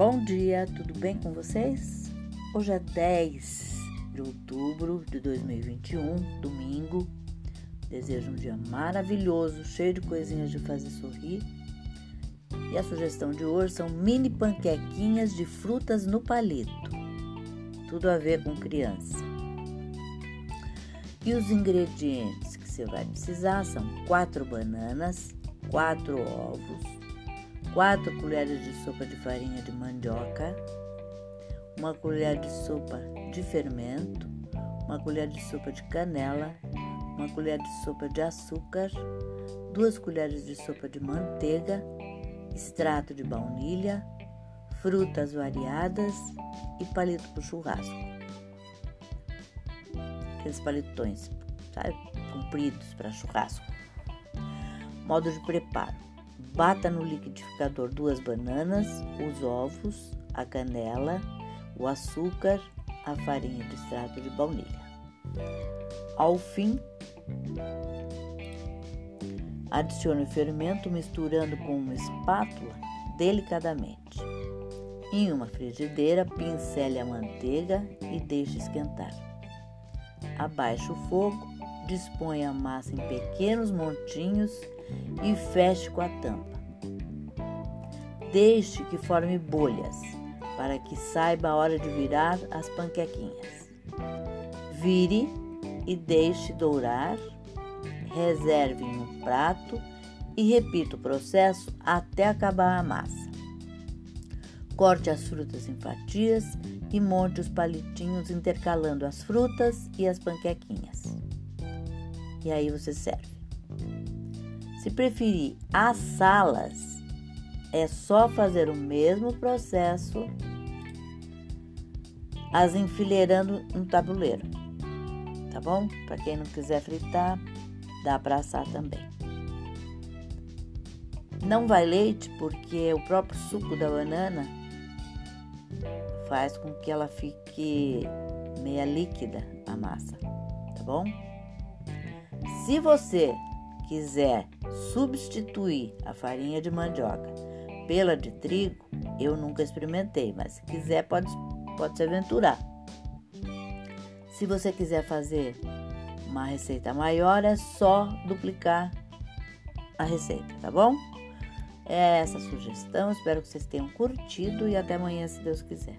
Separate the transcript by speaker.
Speaker 1: Bom dia, tudo bem com vocês? Hoje é 10 de outubro de 2021, domingo. Desejo um dia maravilhoso, cheio de coisinhas de fazer sorrir. E a sugestão de hoje são mini panquequinhas de frutas no palito. Tudo a ver com criança. E os ingredientes que você vai precisar são quatro bananas, quatro ovos, 4 colheres de sopa de farinha de mandioca, uma colher de sopa de fermento, uma colher de sopa de canela, uma colher de sopa de açúcar, duas colheres de sopa de manteiga, extrato de baunilha, frutas variadas e palito para churrasco. Aqueles palitões, sabe? Compridos para churrasco. Modo de preparo Bata no liquidificador duas bananas, os ovos, a canela, o açúcar, a farinha de extrato de baunilha. Ao fim, adicione o fermento misturando com uma espátula delicadamente. Em uma frigideira, pincele a manteiga e deixe esquentar. Abaixe o fogo, disponha a massa em pequenos montinhos e feche com a tampa. Deixe que forme bolhas para que saiba a hora de virar as panquequinhas. Vire e deixe dourar, reserve em um prato e repita o processo até acabar a massa. Corte as frutas em fatias e monte os palitinhos intercalando as frutas e as panquequinhas. E aí você serve. Se preferir assá-las, é só fazer o mesmo processo, as enfileirando no tabuleiro, tá bom? Para quem não quiser fritar, dá para assar também. Não vai leite porque o próprio suco da banana faz com que ela fique meia líquida a massa, tá bom? Se você quiser substituir a farinha de mandioca pela de trigo, eu nunca experimentei, mas se quiser pode, pode se aventurar. Se você quiser fazer uma receita maior, é só duplicar a receita, tá bom? É essa a sugestão, espero que vocês tenham curtido e até amanhã, se Deus quiser.